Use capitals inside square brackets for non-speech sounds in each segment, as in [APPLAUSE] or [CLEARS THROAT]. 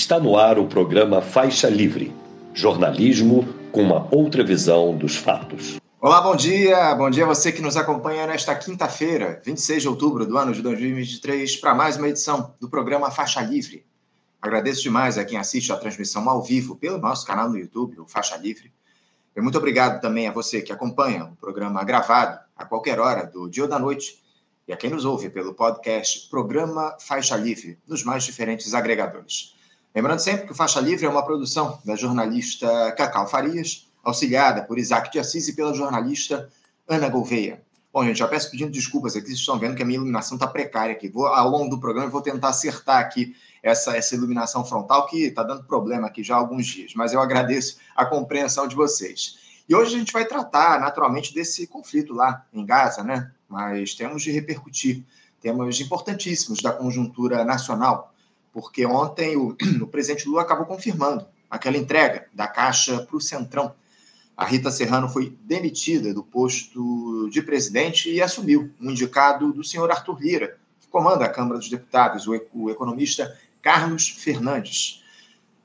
Está no ar o programa Faixa Livre jornalismo com uma outra visão dos fatos. Olá, bom dia. Bom dia a você que nos acompanha nesta quinta-feira, 26 de outubro do ano de 2023, para mais uma edição do programa Faixa Livre. Agradeço demais a quem assiste a transmissão ao vivo pelo nosso canal no YouTube, o Faixa Livre. E muito obrigado também a você que acompanha o programa gravado a qualquer hora do dia ou da noite e a quem nos ouve pelo podcast Programa Faixa Livre, nos mais diferentes agregadores. Lembrando sempre que o Faixa Livre é uma produção da jornalista Cacau Farias, auxiliada por Isaac de Assis e pela jornalista Ana Gouveia. Bom, gente, já peço pedindo desculpas aqui, vocês estão vendo que a minha iluminação está precária aqui. Vou, ao longo do programa, eu vou tentar acertar aqui essa, essa iluminação frontal, que está dando problema aqui já há alguns dias, mas eu agradeço a compreensão de vocês. E hoje a gente vai tratar, naturalmente, desse conflito lá em Gaza, né? Mas temos de repercutir temas importantíssimos da conjuntura nacional, porque ontem o, [CLEARS THROAT] o presidente Lula acabou confirmando aquela entrega da Caixa para o Centrão. A Rita Serrano foi demitida do posto de presidente e assumiu um indicado do senhor Arthur Lira, que comanda a Câmara dos Deputados, o, o economista Carlos Fernandes.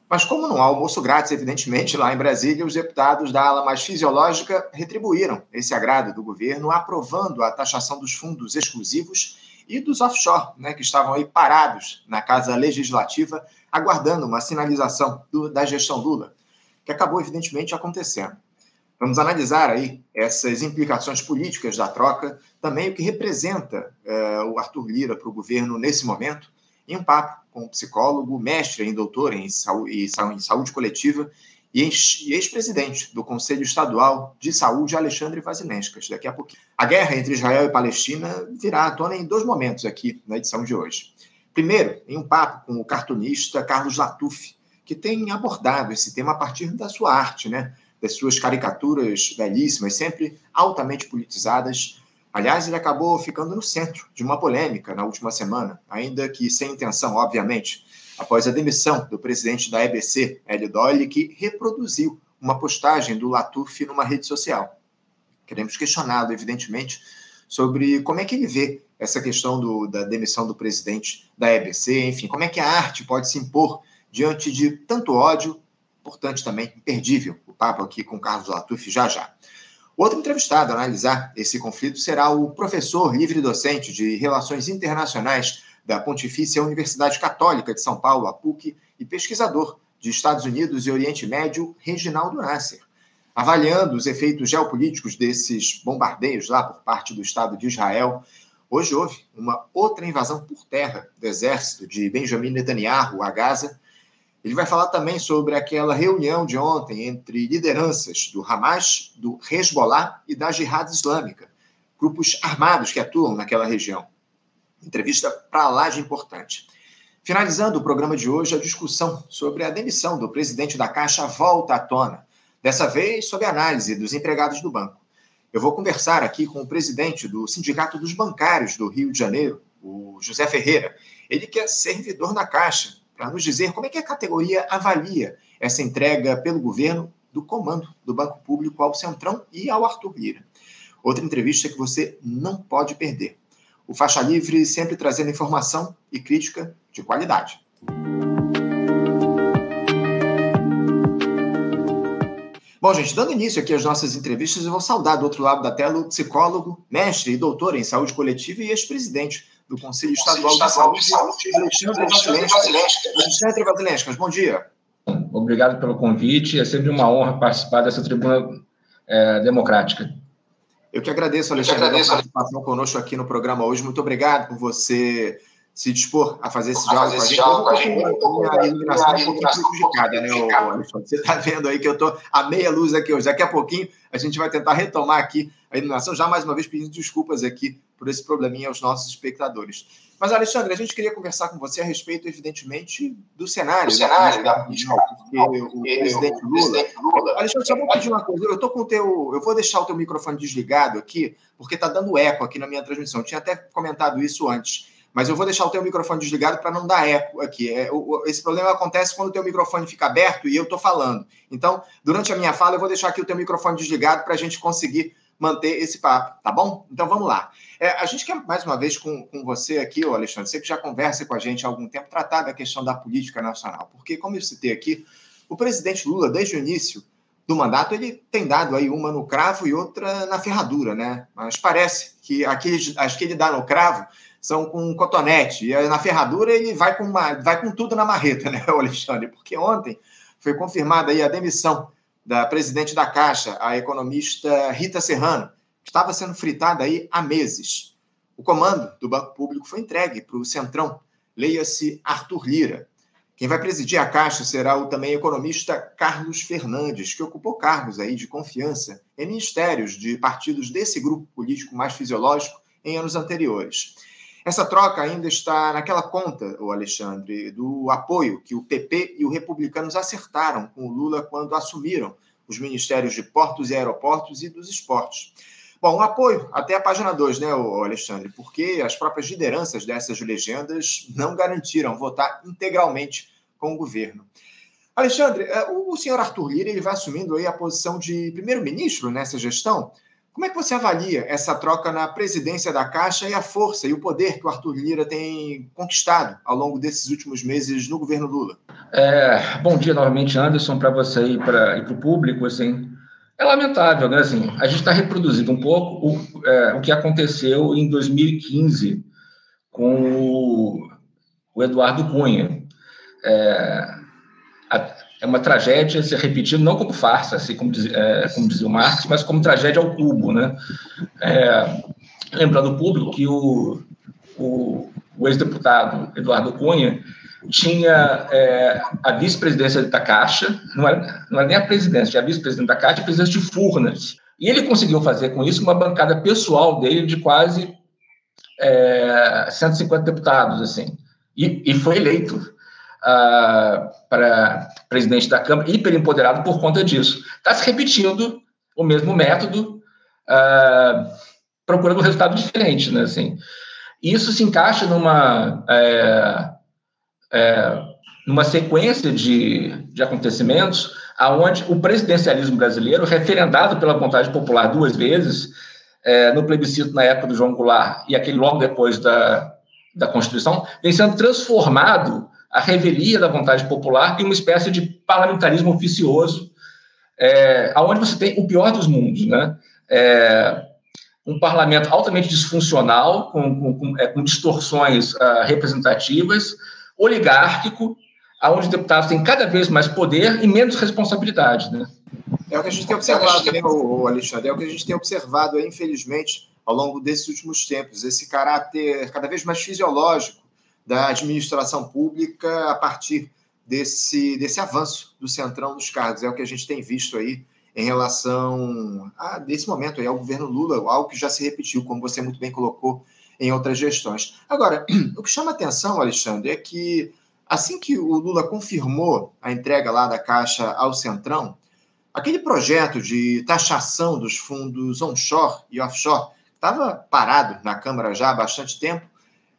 Mas como não há almoço grátis, evidentemente, lá em Brasília, os deputados da ala mais fisiológica retribuíram esse agrado do governo, aprovando a taxação dos fundos exclusivos e dos offshore, né, que estavam aí parados na Casa Legislativa, aguardando uma sinalização do, da gestão Lula, que acabou, evidentemente, acontecendo. Vamos analisar aí essas implicações políticas da troca, também o que representa eh, o Arthur Lira para o governo nesse momento, em um papo com um psicólogo, mestre em doutor em saúde, em saúde coletiva e ex-presidente do Conselho Estadual de Saúde, Alexandre Vasilenskas. Daqui a pouquinho. A guerra entre Israel e Palestina virá à tona em dois momentos aqui na edição de hoje. Primeiro, em um papo com o cartunista Carlos Latuf, que tem abordado esse tema a partir da sua arte, né? das suas caricaturas belíssimas, sempre altamente politizadas. Aliás, ele acabou ficando no centro de uma polêmica na última semana, ainda que sem intenção, obviamente após a demissão do presidente da EBC, Hélio Doyle, que reproduziu uma postagem do Latuf numa rede social. Queremos questioná-lo, evidentemente, sobre como é que ele vê essa questão do, da demissão do presidente da EBC, enfim, como é que a arte pode se impor diante de tanto ódio, importante também, imperdível, o papo aqui com Carlos Latuf já já. Outro entrevistado a analisar esse conflito será o professor livre-docente de Relações Internacionais da Pontifícia Universidade Católica de São Paulo, a PUC, e pesquisador de Estados Unidos e Oriente Médio, Reginaldo Nasser, avaliando os efeitos geopolíticos desses bombardeios lá por parte do Estado de Israel. Hoje houve uma outra invasão por terra do exército de Benjamin Netanyahu a Gaza. Ele vai falar também sobre aquela reunião de ontem entre lideranças do Hamas, do Hezbollah e da Jihad Islâmica, grupos armados que atuam naquela região. Entrevista para lá de importante. Finalizando o programa de hoje, a discussão sobre a demissão do presidente da Caixa volta à tona, dessa vez sob análise dos empregados do banco. Eu vou conversar aqui com o presidente do Sindicato dos Bancários do Rio de Janeiro, o José Ferreira. Ele que é servidor da Caixa, para nos dizer como é que a categoria avalia essa entrega pelo governo do comando do Banco Público ao Centrão e ao Arthur Lira. Outra entrevista que você não pode perder. O Faixa Livre sempre trazendo informação e crítica de qualidade. Bom, gente, dando início aqui às nossas entrevistas, eu vou saudar do outro lado da tela o psicólogo, mestre e doutor em saúde coletiva e ex-presidente do Conselho Estadual, de Saúde, Alexandre Vasilenskas. Alexandre Vasilenskas, bom dia. Obrigado pelo convite, é sempre uma honra participar dessa tribuna é, democrática. Eu que agradeço, Alexandre, a participação conosco aqui no programa hoje. Muito obrigado por você se dispor a fazer esse diálogo com a gente. A iluminação é um pouquinho prejudicada, né, Alexandre? Você está vendo aí que eu estou a meia luz aqui hoje. Daqui a pouquinho a gente vai tentar retomar aqui a iluminação, já mais uma vez pedindo desculpas aqui por esse probleminha aos nossos espectadores. Mas, Alexandre, a gente queria conversar com você a respeito, evidentemente, do cenário. Do cenário, da política. Porque o, presidente Lula. Alexandre, só vou pedir uma coisa. Eu tô com o teu. Eu vou deixar o teu microfone desligado aqui, porque está dando eco aqui na minha transmissão. Eu tinha até comentado isso antes. Mas eu vou deixar o teu microfone desligado para não dar eco aqui. É, o, esse problema acontece quando o teu microfone fica aberto e eu estou falando. Então, durante a minha fala, eu vou deixar aqui o teu microfone desligado para a gente conseguir manter esse papo, tá bom? Então vamos lá. É, a gente quer mais uma vez com, com você aqui, ô Alexandre, você que já conversa com a gente há algum tempo, tratar da questão da política nacional, porque, como eu citei aqui, o presidente Lula, desde o início do mandato, ele tem dado aí uma no cravo e outra na ferradura, né? Mas parece que aqueles, as que ele dá no cravo são com cotonete, e na ferradura ele vai com, uma, vai com tudo na marreta, [LAUGHS] né, Alexandre? Porque ontem foi confirmada aí a demissão da presidente da Caixa, a economista Rita Serrano, que estava sendo fritada aí há meses. O comando do Banco Público foi entregue para o Centrão, leia-se Arthur Lira. Quem vai presidir a Caixa será o também economista Carlos Fernandes, que ocupou cargos aí de confiança em ministérios de partidos desse grupo político mais fisiológico em anos anteriores. Essa troca ainda está naquela conta, o Alexandre, do apoio que o PP e os republicanos acertaram com o Lula quando assumiram os ministérios de portos e aeroportos e dos esportes. Bom, um apoio até a página 2, né, Alexandre? Porque as próprias lideranças dessas legendas não garantiram votar integralmente com o governo. Alexandre, é, o senhor Arthur Lira ele vai assumindo aí a posição de primeiro-ministro nessa gestão. Como é que você avalia essa troca na presidência da Caixa e a força e o poder que o Arthur Lira tem conquistado ao longo desses últimos meses no governo Lula? É, bom dia novamente, Anderson, para você e para o público. Assim, é lamentável, né? Assim, a gente está reproduzindo um pouco o, é, o que aconteceu em 2015 com o, o Eduardo Cunha. É, é uma tragédia se repetindo, não como farsa, assim como, diz, é, como dizia o Marx, mas como tragédia ao cubo. Né? É, lembrando o público que o, o, o ex-deputado Eduardo Cunha tinha é, a vice-presidência da Caixa, não era, não era nem a presidência, tinha a vice-presidente da Caixa e a presidência de Furnas. E ele conseguiu fazer com isso uma bancada pessoal dele de quase é, 150 deputados, assim, e, e foi eleito uh, para presidente da Câmara, hiper empoderado por conta disso. Está se repetindo o mesmo método, uh, procurando um resultado diferente, né? Assim, isso se encaixa numa é, é, numa sequência de, de acontecimentos aonde o presidencialismo brasileiro, referendado pela vontade popular duas vezes, é, no plebiscito na época do João Goulart e aquele logo depois da, da Constituição, vem sendo transformado a revelia da vontade popular e uma espécie de parlamentarismo oficioso, é, onde você tem o pior dos mundos, né? É, um parlamento altamente disfuncional, com, com, com, é, com distorções uh, representativas, oligárquico, onde os deputados têm cada vez mais poder e menos responsabilidade, né? É o que a gente tem observado, né, o Alexandre? É o que a gente tem observado, infelizmente, ao longo desses últimos tempos, esse caráter cada vez mais fisiológico da administração pública a partir desse, desse avanço do centrão dos cargos. É o que a gente tem visto aí em relação a desse momento aí ao governo Lula, algo que já se repetiu, como você muito bem colocou em outras gestões. Agora, [CLEARS THROAT] o que chama atenção, Alexandre, é que assim que o Lula confirmou a entrega lá da Caixa ao Centrão, aquele projeto de taxação dos fundos onshore e offshore estava parado na Câmara já há bastante tempo,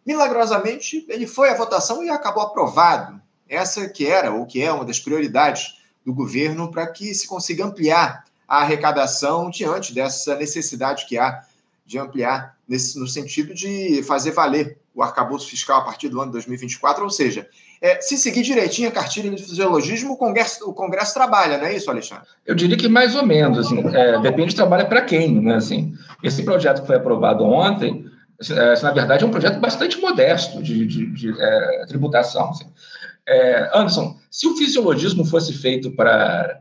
Milagrosamente, ele foi à votação e acabou aprovado. Essa que era, ou que é, uma das prioridades do governo para que se consiga ampliar a arrecadação diante dessa necessidade que há de ampliar nesse, no sentido de fazer valer o arcabouço fiscal a partir do ano 2024, ou seja, é, se seguir direitinho a cartilha de fisiologismo, o Congresso, o Congresso trabalha, não é isso, Alexandre? Eu diria que mais ou menos, assim, é, depende de trabalho para quem, né, assim, esse projeto que foi aprovado ontem, é, na verdade, é um projeto bastante modesto de, de, de é, tributação. Assim. É, Anderson, se o fisiologismo fosse feito para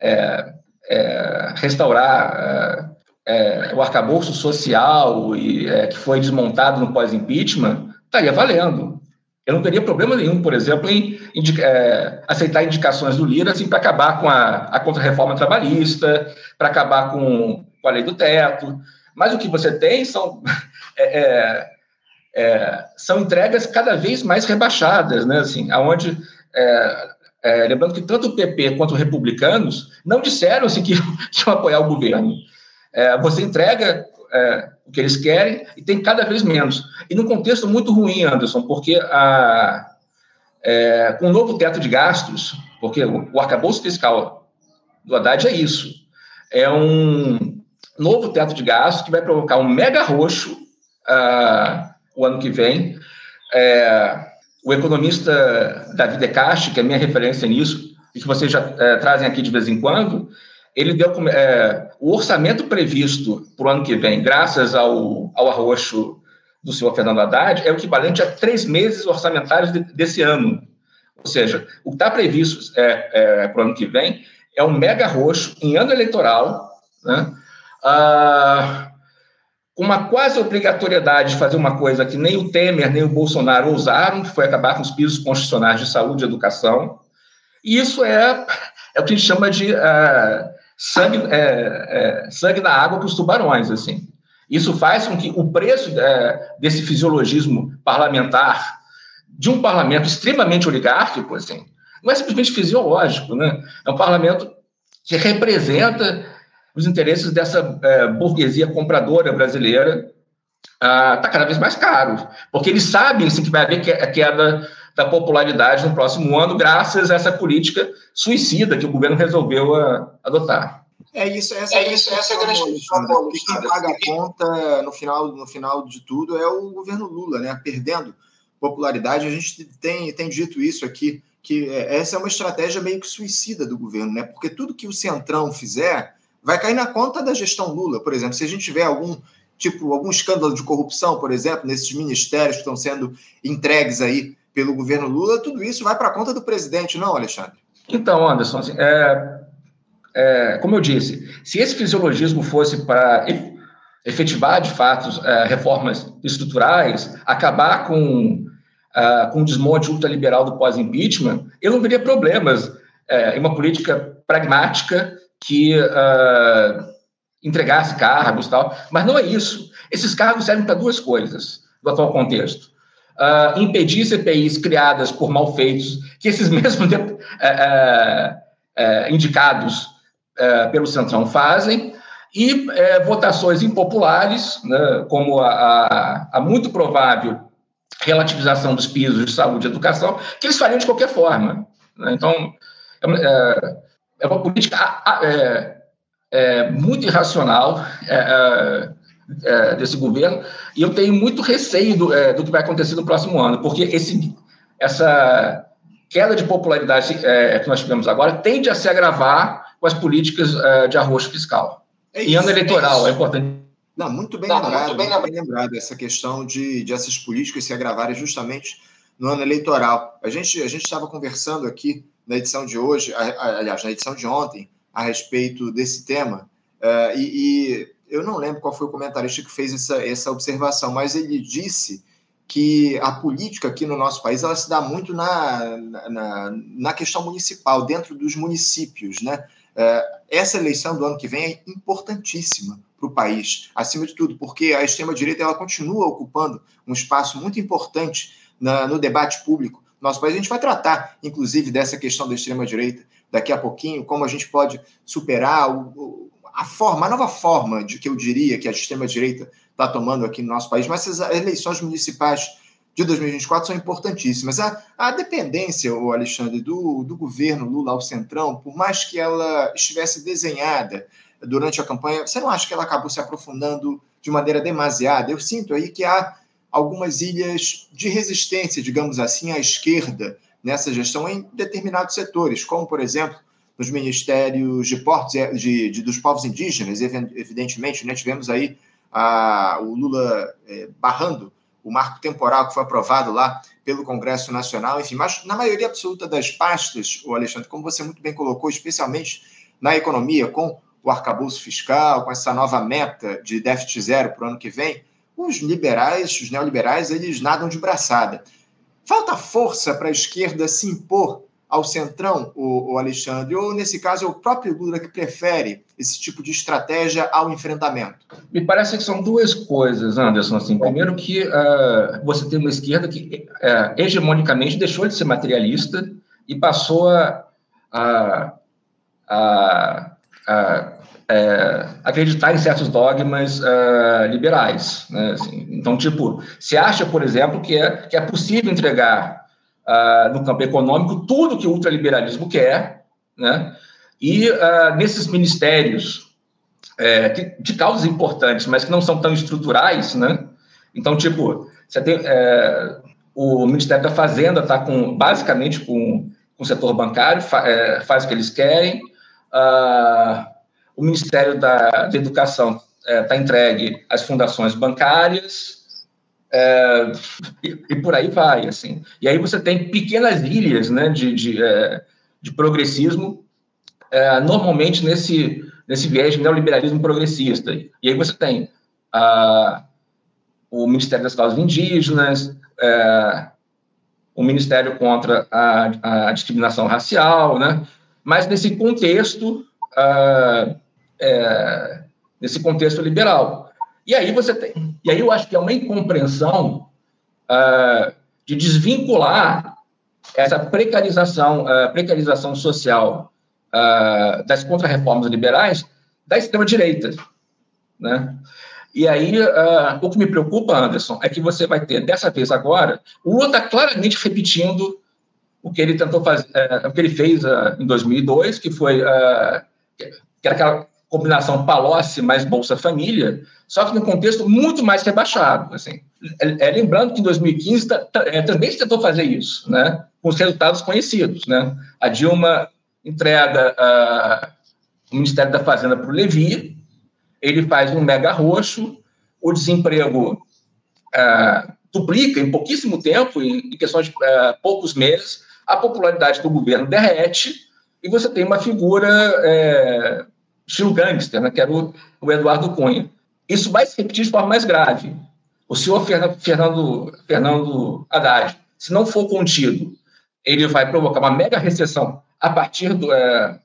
é, é restaurar é, o arcabouço social e, que foi desmontado no pós-impeachment, estaria valendo. Eu não teria problema nenhum, por exemplo, em aceitar indicações do Lira assim, para acabar com a, a contra-reforma trabalhista, para acabar com, com a lei do teto. Mas o que você tem são, é, é, é, são entregas cada vez mais rebaixadas, né? Assim, aonde é, é, lembrando que tanto o PP quanto os republicanos não disseram assim, [LAUGHS] que, iam apoiar o governo. Você entrega o que eles querem e tem cada vez menos. E num contexto muito ruim, Anderson, porque a, com o novo teto de gastos, porque o, o arcabouço fiscal do Haddad é isso, é um novo teto de gastos que vai provocar um mega roxo uh, o ano que vem. É, o economista David Decache, que é minha referência nisso, e que vocês já é, trazem aqui de vez em quando, ele deu é, o orçamento previsto para o ano que vem, graças ao, ao arroxo do senhor Fernando Haddad, é o equivalente a três meses orçamentários de, desse ano. Ou seja, o que está previsto é, é, para o ano que vem é um mega roxo em ano eleitoral, né? Ah, com uma quase obrigatoriedade de fazer uma coisa que nem o Temer nem o Bolsonaro ousaram, que foi acabar com os pisos constitucionais de saúde e educação. E isso é, é o que a gente chama de uh, sangue, é, é, sangue na água para os tubarões. assim. Isso faz com que o preço é, desse fisiologismo parlamentar, de um parlamento extremamente oligárquico, assim, não é simplesmente fisiológico, né? é um parlamento que representa os interesses dessa é, burguesia compradora brasileira está ah, cada vez mais caro, porque eles sabem sim, que vai haver queda da popularidade no próximo ano, graças a essa política suicida que o governo resolveu a, ah, adotar. É isso, essa é, isso, essa é a grande questão. Quem paga a conta no final, no final de tudo é o governo Lula, né? Perdendo popularidade. A gente tem, tem dito isso aqui, que é, essa é uma estratégia meio que suicida do governo, né? Porque tudo que o Centrão fizer vai cair na conta da gestão Lula. Por exemplo, se a gente tiver algum tipo algum escândalo de corrupção, por exemplo, nesses ministérios que estão sendo entregues aí pelo governo Lula, tudo isso vai para a conta do presidente, não, Alexandre? Então, Anderson, assim, é, é, como eu disse, se esse fisiologismo fosse para efetivar de fato é, reformas estruturais, acabar com, é, com o desmonte ultraliberal do pós-impeachment, eu não veria problemas é, em uma política pragmática que uh, entregasse cargos tal, mas não é isso. Esses cargos servem para duas coisas no atual contexto. Uh, impedir CPIs criadas por malfeitos, que esses [LAUGHS] mesmos uh, indicados pelo Centrão fazem, e votações impopulares, né, como a, a, a, muito provável relativização dos pisos de saúde e educação, que eles fariam de qualquer forma. Né? Então, é, é uma política é, é, muito irracional é, é, é, desse governo, e eu tenho muito receio do, é, do, que vai acontecer no próximo ano, porque esse, essa queda de popularidade que nós tivemos agora tende a se agravar com as políticas de arroz fiscal. Isso, e ano eleitoral, é, importante. Não, muito bem, Não, lembrado, muito bem, bem lembrado essa questão de, de essas políticas se agravarem justamente no ano eleitoral. A gente a gente estava conversando aqui na edição de hoje, aliás, na edição de ontem, a respeito desse tema, uh, e, e, eu não lembro qual foi o comentarista que fez essa, essa observação, mas ele disse que a política aqui no nosso país ela se dá muito na, na, na questão municipal, dentro dos municípios. Né? Uh, essa eleição do ano que vem é importantíssima para o país, acima de tudo, porque a extrema-direita ela continua ocupando um espaço muito importante na, no debate público nosso país. A gente vai tratar, inclusive, dessa questão da extrema-direita daqui a pouquinho, como a gente pode superar o, a forma, a nova forma de que eu diria que a extrema-direita está tomando aqui no nosso país. Mas essas eleições municipais de 2024 são importantíssimas. A, a dependência, o Alexandre, do, do governo Lula ao Centrão, por mais que ela estivesse desenhada durante a campanha, você não acha que ela acabou se aprofundando de maneira demasiada? Eu sinto aí que há algumas ilhas de resistência, digamos assim, à esquerda nessa gestão em determinados setores, como, por exemplo, nos ministérios de portos de, de dos povos indígenas, evidentemente, né? tivemos aí a, o Lula é, barrando o marco temporal que foi aprovado lá pelo Congresso Nacional, enfim, mas na maioria absoluta das pastas, o Alexandre, como você muito bem colocou, especialmente na economia, com o arcabouço fiscal, com essa nova meta de déficit zero para o ano que vem, os liberais, os neoliberais, eles nadam de braçada. Falta força para a esquerda se impor ao centrão, o, o, Alexandre, ou nesse caso é o próprio Lula que prefere esse tipo de estratégia ao enfrentamento? Me parece que são duas coisas, Anderson. Assim, primeiro que uh, você tem uma esquerda que uh, hegemonicamente deixou de ser materialista e passou a, a, a, a é, acreditar em certos dogmas uh, liberais. Né? Assim, então, tipo, se acha, por exemplo, que é, que é possível entregar uh, no campo econômico tudo que o ultraliberalismo quer, né? e uh, nesses ministérios é, de causas importantes, mas que não são tão estruturais, né? Então, tipo, você tem é, o Ministério da Fazenda está com basicamente com, com o setor bancário, fa, é, faz o que eles querem. Ah, o Ministério da, da Educação está é, entregue às fundações bancárias. É, e, e, por aí vai, assim. E aí você tem pequenas ilhas, né, de, de, é, de progressismo, é, normalmente nesse nesse viés de neoliberalismo progressista. E aí você tem a, o Ministério das Causas Indígenas, é, o Ministério contra a, a, discriminação racial, né? mas nesse contexto, é, nesse contexto liberal. E aí você tem, e aí eu acho que é uma incompreensão de desvincular essa precarização, precarização social uh, das contrarreformas liberais da extrema-direita. Né? E aí, o que me preocupa, Anderson, é que você vai ter, dessa vez agora, o Lula está claramente repetindo o que ele tentou fazer, o que ele fez em 2002, que foi que era aquela combinação Palocci mais Bolsa Família, só que num contexto muito mais rebaixado. Assim. É, é, lembrando que em 2015 tá, tá, é, também se tentou fazer isso, né, com os resultados conhecidos. Né? A Dilma entrega o Ministério da Fazenda para o Levi, ele faz um mega roxo, o desemprego uh, duplica em pouquíssimo tempo, em, em questões de uh, poucos meses, a popularidade do governo derrete, e você tem uma figura é, estilo gangster, né, que era o, o, Eduardo Cunha. Isso vai se repetir de forma mais grave. O senhor Fernando, Fernando Haddad, se não for contido, ele vai provocar uma mega recessão a partir do, é,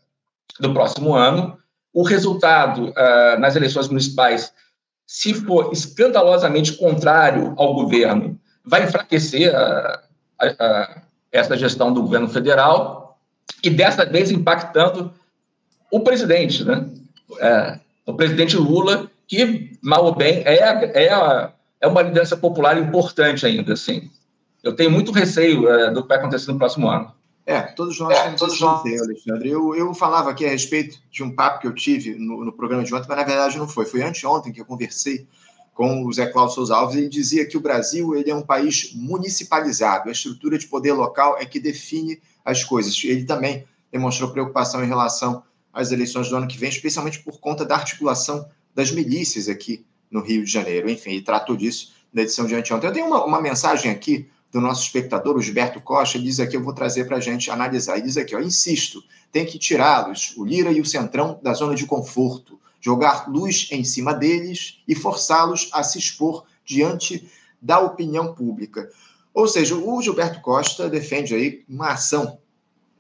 do próximo ano. O resultado é, nas eleições municipais, se for escandalosamente contrário ao governo, vai enfraquecer a, a, a, essa gestão do governo federal e dessa vez impactando o presidente, né? É, o presidente Lula, que, mal ou bem, é, é, é uma liderança popular importante ainda, assim. Eu tenho muito receio é, do que vai acontecer no próximo ano. É, todos nós é, temos todos esse nós... Alexandre. Eu, eu falava aqui a respeito de um papo que eu tive no, no, programa de ontem, mas na verdade não foi. Foi anteontem que eu conversei com o Zé Cláudio Souza Alves e ele dizia que o Brasil ele é um país municipalizado. A estrutura de poder local é que define as coisas. Ele também demonstrou preocupação em relação às eleições do ano que vem, especialmente por conta da articulação das milícias aqui no Rio de Janeiro. Enfim, ele tratou disso na edição de anteontem. Eu tenho uma, uma mensagem aqui do nosso espectador, o Gilberto Costa, ele diz aqui, eu vou trazer para a gente analisar. Ele diz aqui, ó, insisto, tem que tirá-los, o Lira e o Centrão, da zona de conforto, jogar luz em cima deles e forçá-los a se expor diante da opinião pública. Ou seja, o Gilberto Costa defende aí uma ação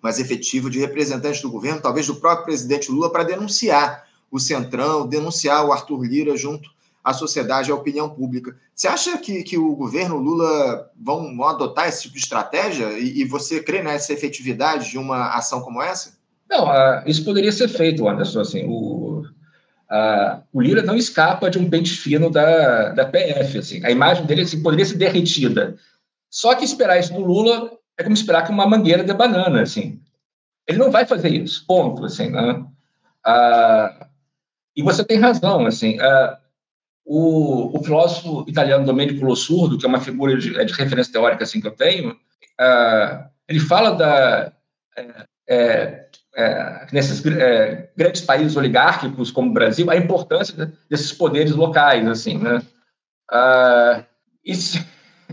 mais efetiva de representantes do governo, talvez do próprio presidente Lula, para denunciar o Centrão, denunciar o Arthur Lira junto a sociedade, a opinião pública. Você acha que, que o governo Lula vão, vão adotar esse tipo de estratégia? E, e, você crê nessa efetividade de uma ação como essa? Não, uh, isso poderia ser feito, Anderson. Assim, o, uh, o Lira não escapa de um pente fino da, da PF. Assim. A imagem dele assim, poderia ser derretida. Só que esperar isso do Lula é como esperar que uma mangueira de banana. Assim. Ele não vai fazer isso, ponto. Assim, né? Uh, e você tem razão. Assim, uh, o, o filósofo italiano Domenico Lossurdo, que é uma figura de, é de referência teórica assim que eu tenho, uh, ele fala da é, é, é nesses é, grandes países oligárquicos como o Brasil a importância desses poderes locais assim, né? E,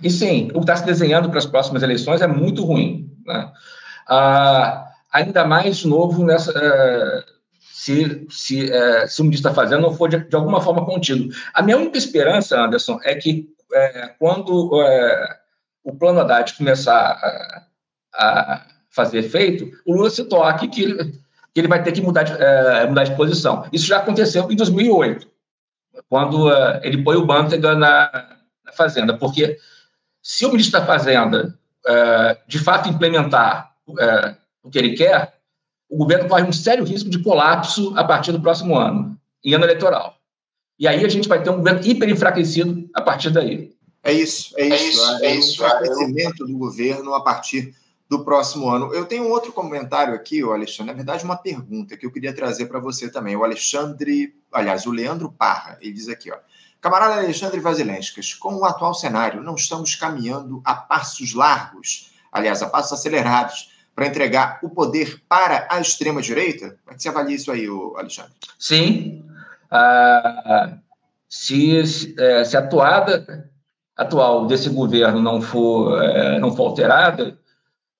e sim, o que está se desenhando para as próximas eleições é muito ruim, né? Uh, ainda mais novo nessa se, se, é, se o ministro está fazendo não for de, de, alguma forma contido. A minha única esperança, Anderson, é que é, quando é, o plano Haddad começar a, a, fazer efeito, o Lula se toque que ele, que ele vai ter que mudar de, é, mudar de posição. Isso já aconteceu em 2008, quando ele põe o Manteiga na, na Fazenda, porque se o ministro da Fazenda é, de fato implementar o que ele quer, o governo corre um sério risco de colapso a partir do próximo ano, em ano eleitoral. E aí a gente vai ter um governo hiper enfraquecido a partir daí. É isso, é isso. É, isso, é, é isso. O enfraquecimento do governo a partir do próximo ano. Eu tenho um outro comentário aqui, o Alexandre, na verdade, uma pergunta que eu queria trazer para você também. O Alexandre, aliás, o Leandro Parra, ele diz aqui, ó. Camarada Alexandre Vasilenskas, com o atual cenário, não estamos caminhando a passos largos, aliás, a passos acelerados, para entregar o poder para a extrema-direita? Como é que você avalia isso aí, Alexandre? Sim. Ah, se, é, se a atuada atual desse governo não for, é, não for alterada,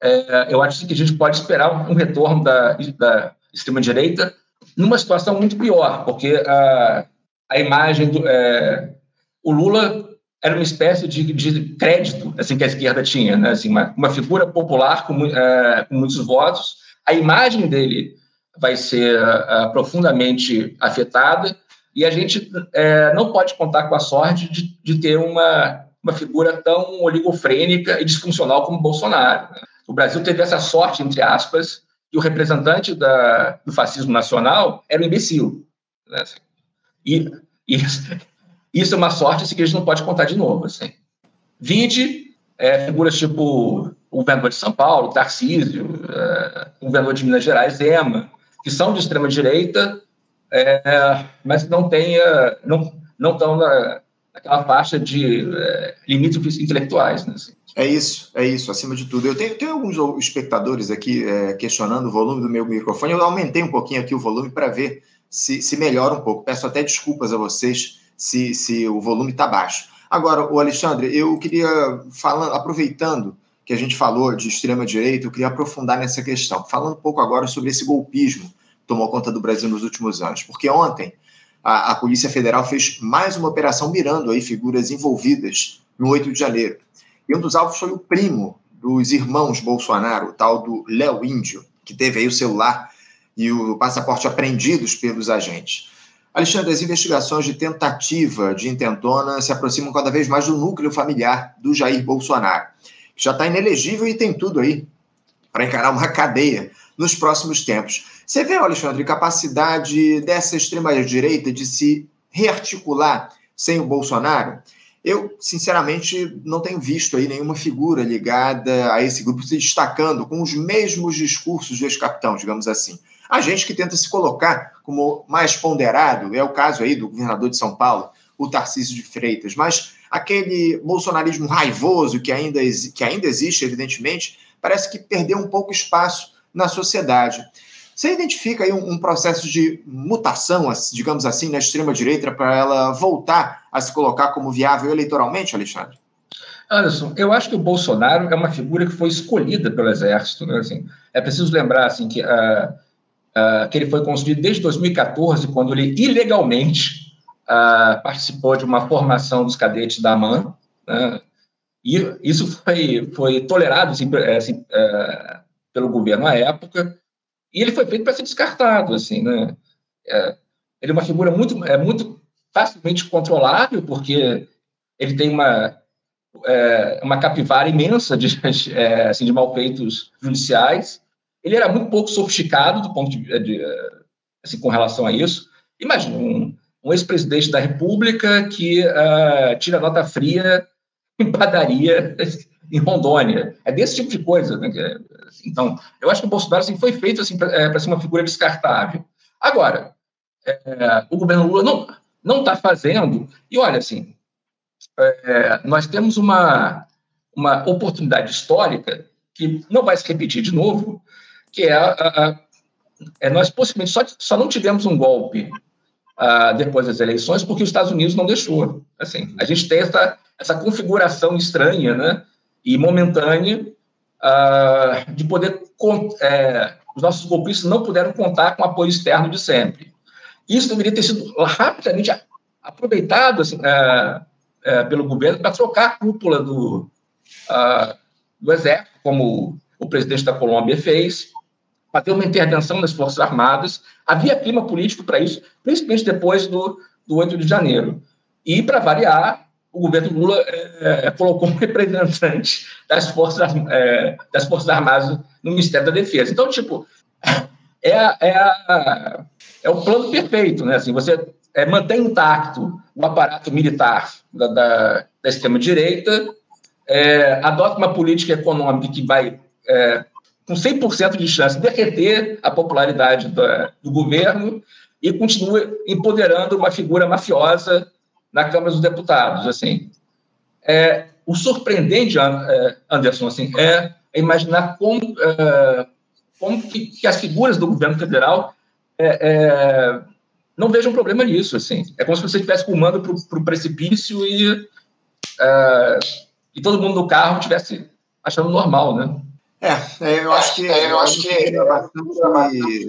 é, eu acho que a gente pode esperar um retorno da, da extrema-direita numa situação muito pior, porque a, a imagem do. É, o Lula era uma espécie de, de, crédito assim que a esquerda tinha, né? assim, uma, uma figura popular com, é, com, muitos votos. A imagem dele vai ser é, profundamente afetada e a gente é, não pode contar com a sorte de, de ter uma, uma figura tão oligofrênica e disfuncional como Bolsonaro. Né? O Brasil teve essa sorte, entre aspas, que o representante da, do fascismo nacional era um imbecil. Né? E, isso é uma sorte assim, que a gente não pode contar de novo. Assim. Vide é, figuras tipo o governador de São Paulo, Tarcísio, é, o governador de Minas Gerais, Zema, que são de extrema-direita, é, mas não, tenha, não, não estão na, naquela faixa de é, limites intelectuais. Né, assim. É isso, é isso, acima de tudo. Eu tenho, tenho alguns espectadores aqui é, questionando o volume do meu microfone. Eu aumentei um pouquinho aqui o volume para ver se, se melhora um pouco. Peço até desculpas a vocês se, se o volume está baixo. Agora, o Alexandre, eu queria, falando, aproveitando que a gente falou de extrema-direita, eu queria aprofundar nessa questão, falando um pouco agora sobre esse golpismo que tomou conta do Brasil nos últimos anos. Porque ontem a, a Polícia Federal fez mais uma operação mirando aí figuras envolvidas no 8 de janeiro. E um dos alvos foi o primo dos irmãos Bolsonaro, o tal do Léo Índio, que teve aí o celular e o passaporte apreendidos pelos agentes. Alexandre, as investigações de tentativa de intentona se aproximam cada vez mais do núcleo familiar do Jair Bolsonaro, que já está inelegível e tem tudo aí para encarar uma [LAUGHS] cadeia nos próximos tempos. Você vê, Alexandre, capacidade dessa extrema-direita de se rearticular sem o Bolsonaro? Eu, sinceramente, não tenho visto aí nenhuma figura ligada a esse grupo se destacando com os mesmos discursos do ex-capitão, digamos assim. Há gente que tenta se colocar como mais ponderado, é o caso aí do governador de São Paulo, o Tarcísio de Freitas, mas aquele bolsonarismo raivoso que ainda, que ainda existe, evidentemente, parece que perdeu um pouco espaço na sociedade. Você identifica aí um, um, processo de mutação, digamos assim, na extrema-direita para ela voltar a se colocar como viável eleitoralmente, Alexandre? Anderson, eu acho que o Bolsonaro é uma figura que foi escolhida pelo Exército. Né? Assim, é preciso lembrar assim, que, uh, uh, que ele foi construído desde 2014, quando ele ilegalmente uh, participou de uma formação dos cadetes da AMAN. Né? E isso foi, foi tolerado assim, assim, pelo governo à época. E ele foi feito para ser descartado, assim, né? É, ele é uma figura muito, é muito facilmente controlável, porque ele tem uma, uma capivara imensa de, [LAUGHS] assim, de malfeitos judiciais. Ele era muito pouco sofisticado do ponto de, de assim, com relação a isso. Imagina um, um ex-presidente da República que uh, tira nota fria [LAUGHS] em padaria [LAUGHS] em Rondônia. É desse tipo de coisa. Né? Então, eu acho que o Bolsonaro assim, foi feito assim, para é, ser uma figura descartável. Agora, é, o governo Lula não não está fazendo. E olha, assim, é, nós temos uma, uma oportunidade histórica que não vai se repetir de novo, que é, a, a, é nós possivelmente só, só não tivemos um golpe uh, depois das eleições porque os Estados Unidos não deixou. Assim, a gente tem essa, essa configuração estranha, né? E momentânea de poder. É, os nossos golpistas não puderam contar com apoio externo de sempre. Isso deveria ter sido rapidamente aproveitado assim, uh, uh, pelo governo para trocar a cúpula do, do Exército, como o presidente da Colômbia fez, ter uma intervenção das Forças Armadas. Havia clima político para isso, principalmente depois do, do 8 de janeiro. E, para variar, o governo Lula é, colocou um [LAUGHS] representante das forças, é, das forças Armadas no Ministério da Defesa. Então, tipo, é, é, é o plano perfeito, né? Assim, você é, mantém intacto o aparato militar da, da, da extrema-direita, é, adota uma política econômica que vai é, com 100% de chance de derreter a popularidade do, governo e continua empoderando uma figura mafiosa na Câmara dos Deputados. Assim, é, o surpreendente, é, Anderson, assim, é imaginar como, é, como que, que, as figuras do governo federal é, é, não vejam problema nisso. Assim. É como se você estivesse fumando para o precipício e, é, e todo mundo no carro estivesse achando normal, né? É, eu acho que é, eu acho que é bastante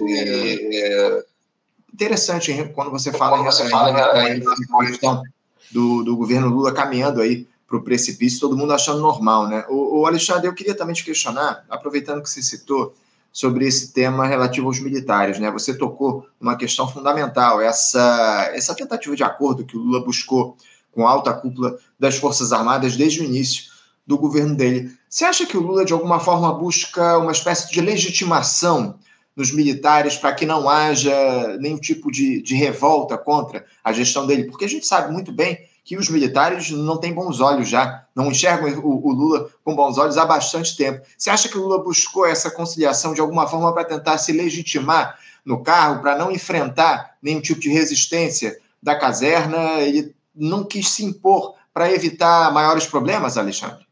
interessante quando você fala quando você fala em questão do, do governo Lula caminhando aí para o precipício, todo mundo achando normal, né? O, o, Alexandre, eu queria também te questionar, aproveitando que você citou sobre esse tema relativo aos militares, né? Você tocou uma questão fundamental, essa, essa tentativa de acordo que o Lula buscou com a alta cúpula das Forças Armadas desde o início do governo dele. Você acha que o Lula, de alguma forma, busca uma espécie de legitimação nos militares para que não haja nenhum tipo de, de revolta contra a gestão dele? Porque a gente sabe muito bem que os militares não têm bons olhos já, não enxergam o, o, Lula com bons olhos há bastante tempo. Você acha que o Lula buscou essa conciliação de alguma forma para tentar se legitimar no carro, para não enfrentar nenhum tipo de resistência da caserna? Ele não quis se impor para evitar maiores problemas, Alexandre?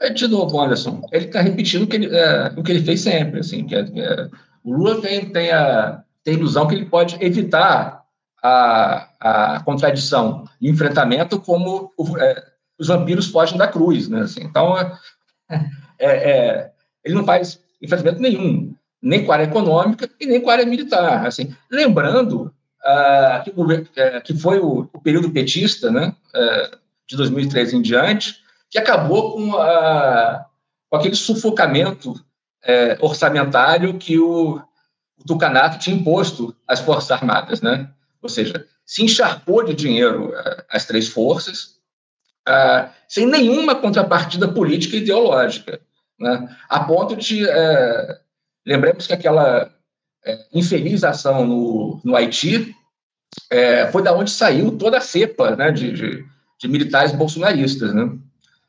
É, de novo, Anderson, ele está repetindo o que ele, é, o que ele fez sempre. Assim, que é, é, o Lula tem, tem, a, tem a ilusão que ele pode evitar a, a contradição e enfrentamento como o, é, os vampiros fogem da cruz. Né? Assim, então, é, é, ele não faz enfrentamento nenhum, nem com a área econômica e nem com a área militar. Assim, lembrando ah, que, que, foi o, o, período petista, né, de 2013 em diante, que acabou com, a, com aquele sufocamento é, orçamentário que o, o Tucanato tinha imposto às Forças Armadas, né? Ou seja, se encharcou de dinheiro é, as três forças, uh, sem nenhuma contrapartida política e ideológica, né? a ponto de. Uh, lembremos que aquela uh, infeliz ação no, no Haiti foi da onde saiu toda a cepa né, de, de, de militares bolsonaristas. Né?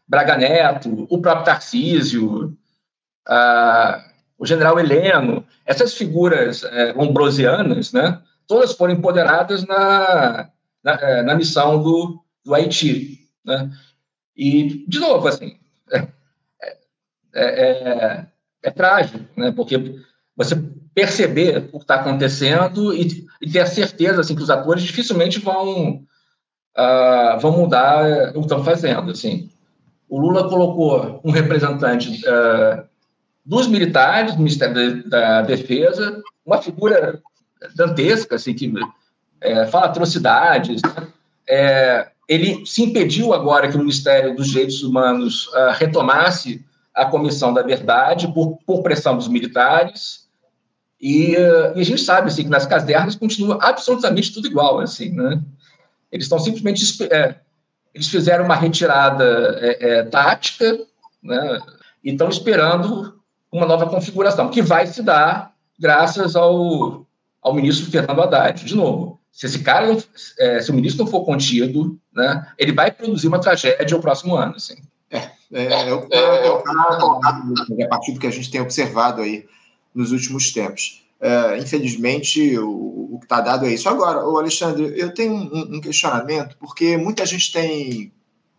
Braga Neto, o próprio Tarcísio, o general Heleno, essas figuras é, né, todas foram empoderadas na, na, é, na missão do, do Haiti. Né? E, de novo, assim, é, é, é, é trágico, né? porque você perceber o que está acontecendo e, e, ter a certeza assim, que os atores dificilmente vão, uh, vão mudar o que estão fazendo. Assim o Lula colocou um representante uh, dos militares, do Ministério da, Defesa, uma figura dantesca, assim, que é, fala atrocidades. Né? É, ele se impediu agora que o Ministério dos Direitos Humanos uh, retomasse a Comissão da Verdade por, por pressão dos militares. E, uh, e, a gente sabe assim, que nas casernas continua absolutamente tudo igual. Assim, né? Eles estão simplesmente é, eles fizeram uma retirada é, é, tática né, e estão esperando uma nova configuração, que vai se dar graças ao, ao ministro Fernando Haddad. De novo, se esse cara, é, se o ministro não for contido, né, ele vai produzir uma tragédia no próximo ano. Assim. É, é, é, o, é, o, é, que a gente tem observado aí nos últimos tempos. É, infelizmente, o, o que está dado é isso. Agora, o Alexandre, eu tenho um, um, questionamento, porque muita gente tem,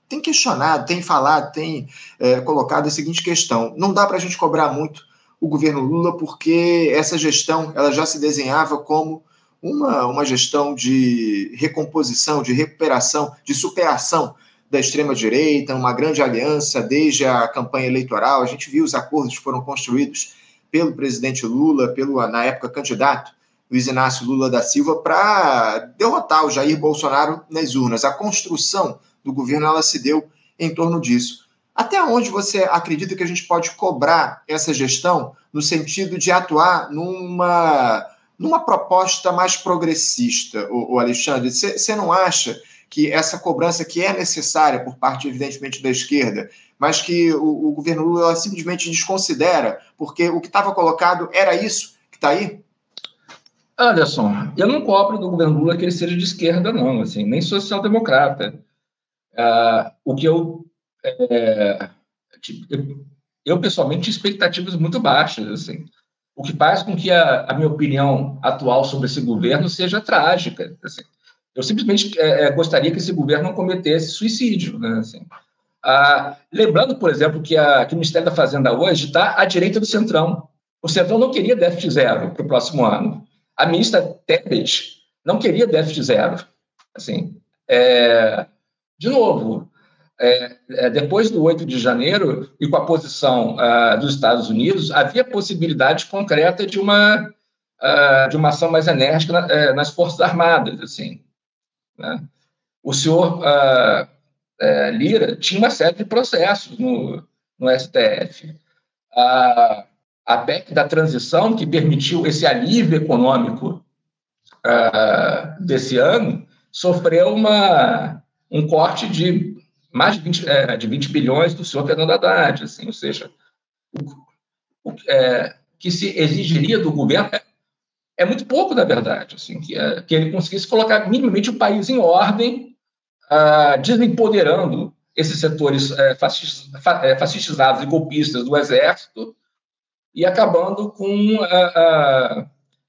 tem questionado, tem falado, tem é, colocado a seguinte questão: não dá para a gente cobrar muito o governo Lula, porque essa gestão ela já se desenhava como uma, uma gestão de recomposição, de recuperação, de superação da extrema-direita, uma grande aliança desde a campanha eleitoral. A gente viu os acordos que foram construídos pelo presidente Lula, pelo, na época, candidato Luiz Inácio Lula da Silva, para derrotar o Jair Bolsonaro nas urnas. A construção do governo ela se deu em torno disso. Até onde você acredita que a gente pode cobrar essa gestão no sentido de atuar numa, numa proposta mais progressista, o, Alexandre? Você não acha que essa cobrança que é necessária por parte, evidentemente, da esquerda, mas que o, o governo Lula simplesmente desconsidera, porque o que estava colocado era isso que está aí? Anderson, eu não cobro do governo Lula que ele seja de esquerda, não, assim, nem social-democrata. Ah, o que eu, é, tipo, eu, eu pessoalmente tinha expectativas muito baixas, assim, o que faz com que a, a minha opinião atual sobre esse governo seja trágica. Assim. Eu simplesmente é, é, gostaria que esse governo não cometesse suicídio, né? Assim. Ah, lembrando, por exemplo, que, a, que, o Ministério da Fazenda hoje está à direita do Centrão. O Centrão não queria déficit zero para o próximo ano. A ministra Tebet não queria déficit zero. Assim, é, de novo, é, é, depois do 8 de janeiro e com a posição uh, dos Estados Unidos, havia possibilidade concreta de uma, uh, de uma ação mais enérgica na, uh, nas Forças Armadas. Assim, né? O senhor é, Lira tinha uma série de processos no, no STF. A, PEC da transição, que permitiu esse alívio econômico desse ano, sofreu uma, um corte de mais de 20, é, de 20 bilhões do senhor Fernando Haddad, assim, ou seja, o, o é, que se exigiria do governo é, muito pouco, na verdade, assim, que, é, que ele conseguisse colocar minimamente o país em ordem, ah, desempoderando esses setores é, é, fascistizados e golpistas do Exército e acabando com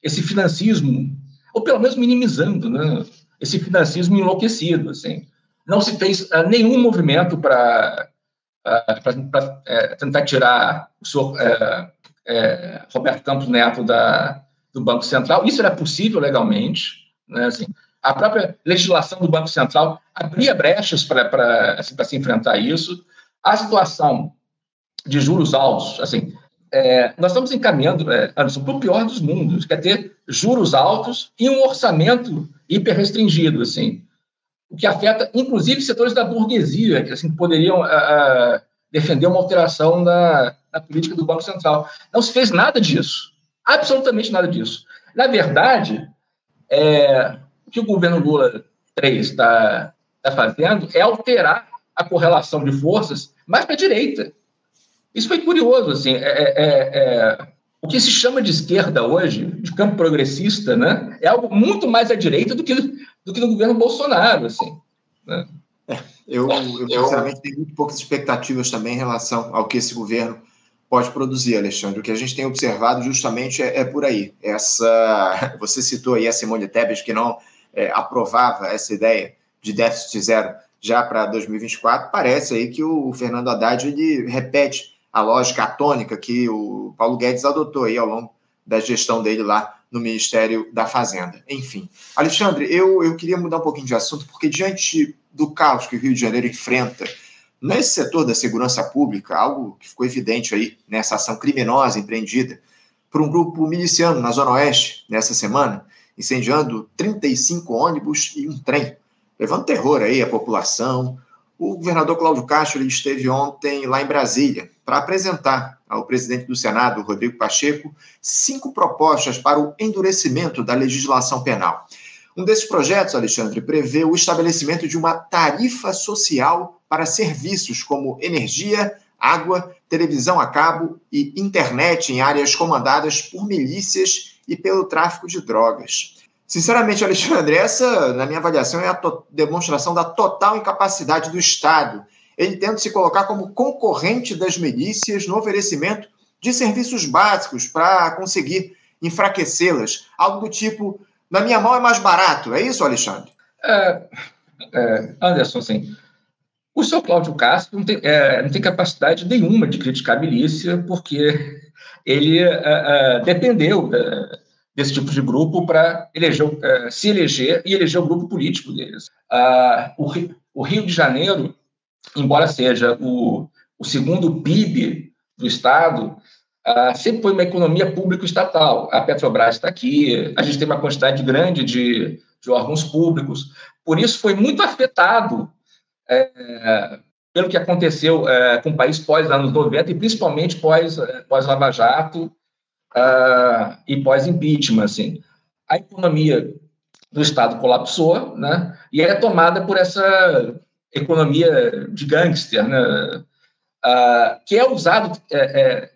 esse financismo, ou pelo menos minimizando né, esse financismo enlouquecido, assim, não se fez nenhum movimento para tentar tirar o senhor Roberto Campos Neto da, do Banco Central. Isso era possível legalmente. Né, assim, a própria legislação do Banco Central abria brechas para assim, se enfrentar isso. A situação de juros altos, assim, é, nós estamos encaminhando, é, Anderson, para o pior dos mundos, quer ter juros altos e um orçamento hiper restringido, assim o que afeta, inclusive, setores da burguesia, que assim, poderiam uh, defender uma alteração da, da política do Banco Central. Não se fez nada disso, absolutamente nada disso. Na verdade, é, o que o governo Lula 3 está tá fazendo é alterar a correlação de forças mais para a direita. Isso foi curioso. Assim, é, é, é, o que se chama de esquerda hoje, de campo progressista, né, é algo muito mais à direita do que do que no governo Bolsonaro, assim. Né? É, eu, eu, sinceramente, tenho muito poucas expectativas também em relação ao que esse governo pode produzir, Alexandre. O que a gente tem observado justamente é, é por aí. Essa, [LAUGHS] você citou aí a Simone Tebet, que não é, aprovava essa ideia de déficit zero já para 2024. Parece aí que o Fernando Haddad ele repete a lógica atônica que o Paulo Guedes adotou aí ao longo da gestão dele lá no Ministério da Fazenda. Enfim. Alexandre, eu, eu queria mudar um pouquinho de assunto, porque diante do caos que o Rio de Janeiro enfrenta nesse setor da segurança pública, algo que ficou evidente aí nessa ação criminosa empreendida por um grupo miliciano na Zona Oeste nessa semana, incendiando 35 ônibus e um trem, levando terror aí à população. O governador Cláudio Castro esteve ontem lá em Brasília para apresentar ao presidente do Senado, Rodrigo Pacheco, cinco propostas para o endurecimento da legislação penal. Um desses projetos, Alexandre, prevê o estabelecimento de uma tarifa social para serviços como energia, água, televisão a cabo e internet em áreas comandadas por milícias e pelo tráfico de drogas. Sinceramente, Alexandre, essa, na minha avaliação, é a demonstração da total incapacidade do Estado ele tenta se colocar como concorrente das milícias no oferecimento de serviços básicos para conseguir enfraquecê-las. Algo do tipo, na minha mão é mais barato. É isso, Alexandre? É, é, Anderson, sim. O senhor Cláudio Castro não tem, é, não tem capacidade nenhuma de criticar a milícia, porque ele é, é, dependeu é, desse tipo de grupo para se eleger e eleger o grupo político deles. Ah, o, o Rio de Janeiro embora seja o, o segundo PIB do Estado, uh, sempre foi uma economia público-estatal. A Petrobras está aqui, a gente tem uma quantidade grande de, de órgãos públicos, por isso foi muito afetado é, pelo que aconteceu é, com o país pós-anos 90 e principalmente pós-Lava pós Jato uh, e pós-impeachment. Assim. A economia do Estado colapsou né, e é tomada por essa economia de gangster, né? Ah, que é usado, é,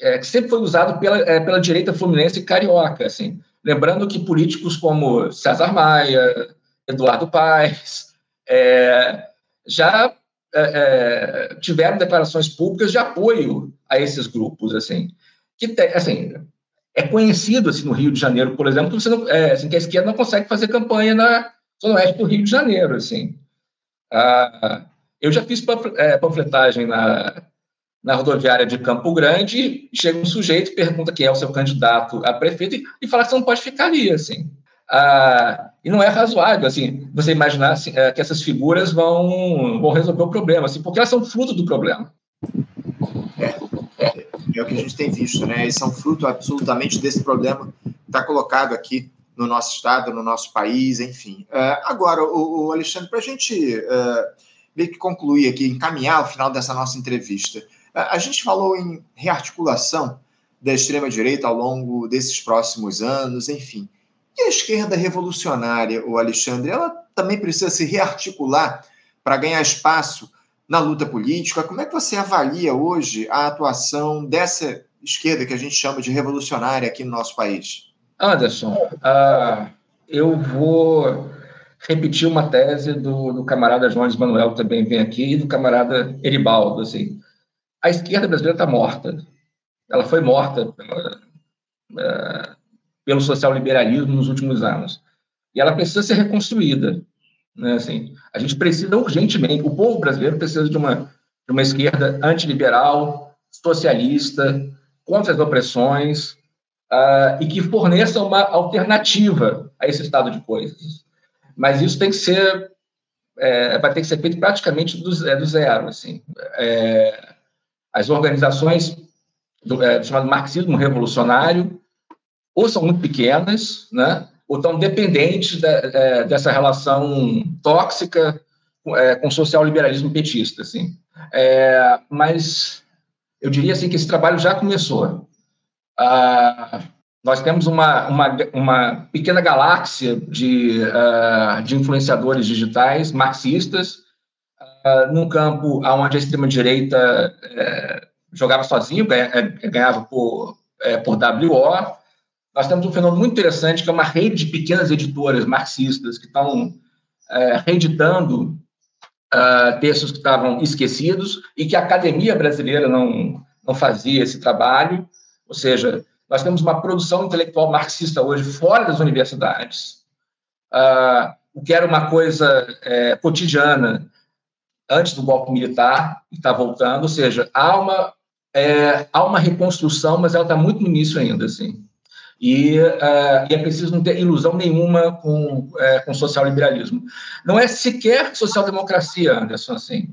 é, que sempre foi usado pela, é, pela direita fluminense carioca. Assim. Lembrando que políticos como César Maia, Eduardo Paes, é, já é, é, tiveram declarações públicas de apoio a esses grupos, assim, que assim, é conhecido assim, no Rio de Janeiro, por exemplo, que, você não, é, assim, que a esquerda não consegue fazer campanha na Zona Oeste do Rio de Janeiro. Assim. Ah, eu já fiz panfletagem na, na rodoviária de Campo Grande, chega um sujeito, pergunta quem é o seu candidato a prefeito e, e fala que você não pode ficar ali. Assim. Ah, e não é razoável assim, você imaginar assim, é, que essas figuras vão, vão resolver o problema, assim, porque elas são fruto do problema. É, é o que a gente tem visto, né? E são fruto absolutamente desse problema que está colocado aqui no nosso estado, no nosso país, enfim. Uh, agora, o, o Alexandre, para a gente uh, meio que concluir aqui, encaminhar o final dessa nossa entrevista, a gente falou em rearticulação da extrema-direita ao longo desses próximos anos, enfim. E a esquerda revolucionária, o Alexandre, ela também precisa se rearticular para ganhar espaço na luta política. Como é que você avalia hoje a atuação dessa esquerda que a gente chama de revolucionária aqui no nosso país? Anderson, uh, eu vou repetir uma tese do, do camarada Jones Manuel, que também vem aqui, e do camarada Eribaldo. Assim. A esquerda brasileira está morta. Ela foi morta pela, uh, pelo social-liberalismo nos últimos anos. E ela precisa ser reconstruída. Né? Assim, a gente precisa urgentemente, o povo brasileiro precisa de uma, de uma esquerda antiliberal, socialista, contra as opressões, uh, e que forneça uma alternativa a esse estado de coisas. Mas isso tem que ser, é, vai ter que ser feito praticamente do, é, do zero. Assim. É, as organizações do, é, chamado marxismo revolucionário ou são muito pequenas, né? ou estão dependentes é, dessa relação tóxica é, com o social-liberalismo petista. Assim. É, mas eu diria assim que esse trabalho já começou. Ah, nós temos uma, uma, uma, pequena galáxia de, uh, de influenciadores digitais marxistas, num campo onde a extrema-direita uh, jogava sozinho, ganhava por, por WO, nós temos um fenômeno muito interessante, que é uma rede de pequenas editoras marxistas que estão reeditando uh, textos que estavam esquecidos e que a academia brasileira não, não fazia esse trabalho. Ou seja, nós temos uma produção intelectual marxista hoje fora das universidades, uh, o que era uma coisa é, cotidiana antes do golpe militar, que está voltando. Ou seja, há uma, é, há uma reconstrução, mas ela está muito no início ainda. Assim. E, uh, e, é preciso não ter ilusão nenhuma com, é, com social-liberalismo. Não é sequer social-democracia, Anderson, assim.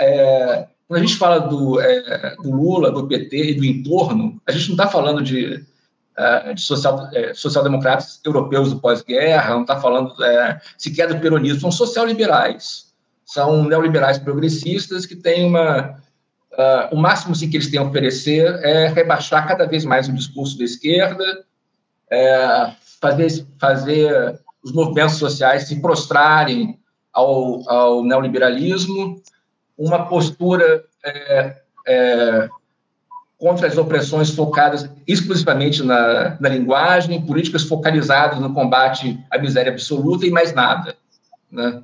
É, quando a gente fala do, é, do, Lula, do PT e do entorno, a gente não está falando de, de social, social-democratas europeus do pós-guerra, não está falando sequer do peronismo, são social-liberais. São neoliberais progressistas que têm uma, Uh, o máximo assim, que eles têm a oferecer é rebaixar cada vez mais o discurso da esquerda, é, fazer, fazer os movimentos sociais se prostrarem ao, ao neoliberalismo, uma postura é, é, contra as opressões focadas exclusivamente na, na, linguagem, políticas focalizadas no combate à miséria absoluta e mais nada. Né?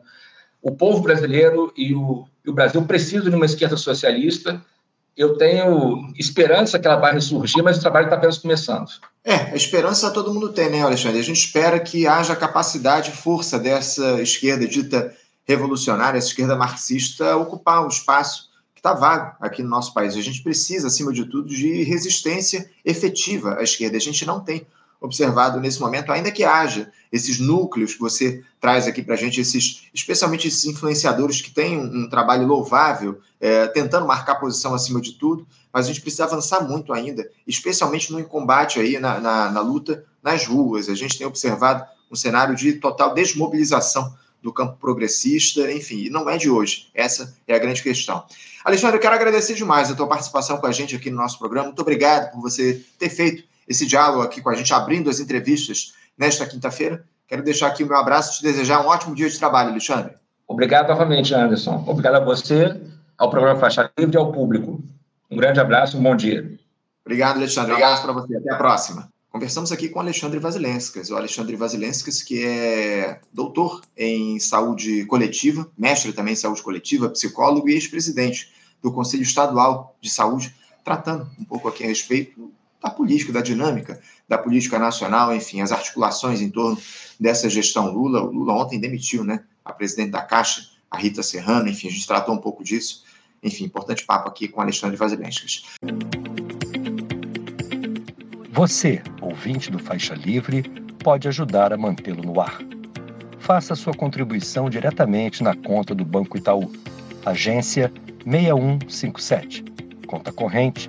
O povo brasileiro e o, e o Brasil precisam de uma esquerda socialista eu tenho esperança que ela vai ressurgir, mas o trabalho está apenas começando. É, a esperança todo mundo tem, né, Alexandre? A gente espera que haja capacidade e força dessa esquerda dita revolucionária, essa esquerda marxista, ocupar o espaço que está vago aqui no nosso país. A gente precisa, acima de tudo, de resistência efetiva à esquerda. A gente não tem observado nesse momento, ainda que haja esses núcleos que você traz aqui para a gente, esses, especialmente esses influenciadores que têm um, um trabalho louvável, é, tentando marcar posição acima de tudo, mas a gente precisa avançar muito ainda, especialmente no combate aí, na, na, na luta nas ruas. A gente tem observado um cenário de total desmobilização do campo progressista, enfim, e não é de hoje. Essa é a grande questão. Alexandre, eu quero agradecer demais a tua participação com a gente aqui no nosso programa. Muito obrigado por você ter feito esse diálogo aqui com a gente, abrindo as entrevistas nesta quinta-feira. Quero deixar aqui o meu abraço e te desejar um ótimo dia de trabalho, Alexandre. Obrigado novamente, Anderson. Obrigado a você, ao programa Faixa Livre e ao público. Um grande abraço, um bom dia. Obrigado, Alexandre. Um abraço para você. Até a próxima. Conversamos aqui com Alexandre Vasilenskas, o Alexandre Vasilenskas, que é doutor em saúde coletiva, mestre também em saúde coletiva, psicólogo e ex-presidente do Conselho Estadual de Saúde, tratando um pouco aqui a respeito da política, da dinâmica da política nacional, enfim, as articulações em torno dessa gestão Lula. O Lula ontem demitiu, né, a presidente da Caixa, a Rita Serrano, enfim, a gente tratou um pouco disso. Enfim, importante papo aqui com Alexandre Vasilenskas. Você, ouvinte do Faixa Livre, pode ajudar a mantê-lo no ar. Faça sua contribuição diretamente na conta do Banco Itaú, agência 6157, conta corrente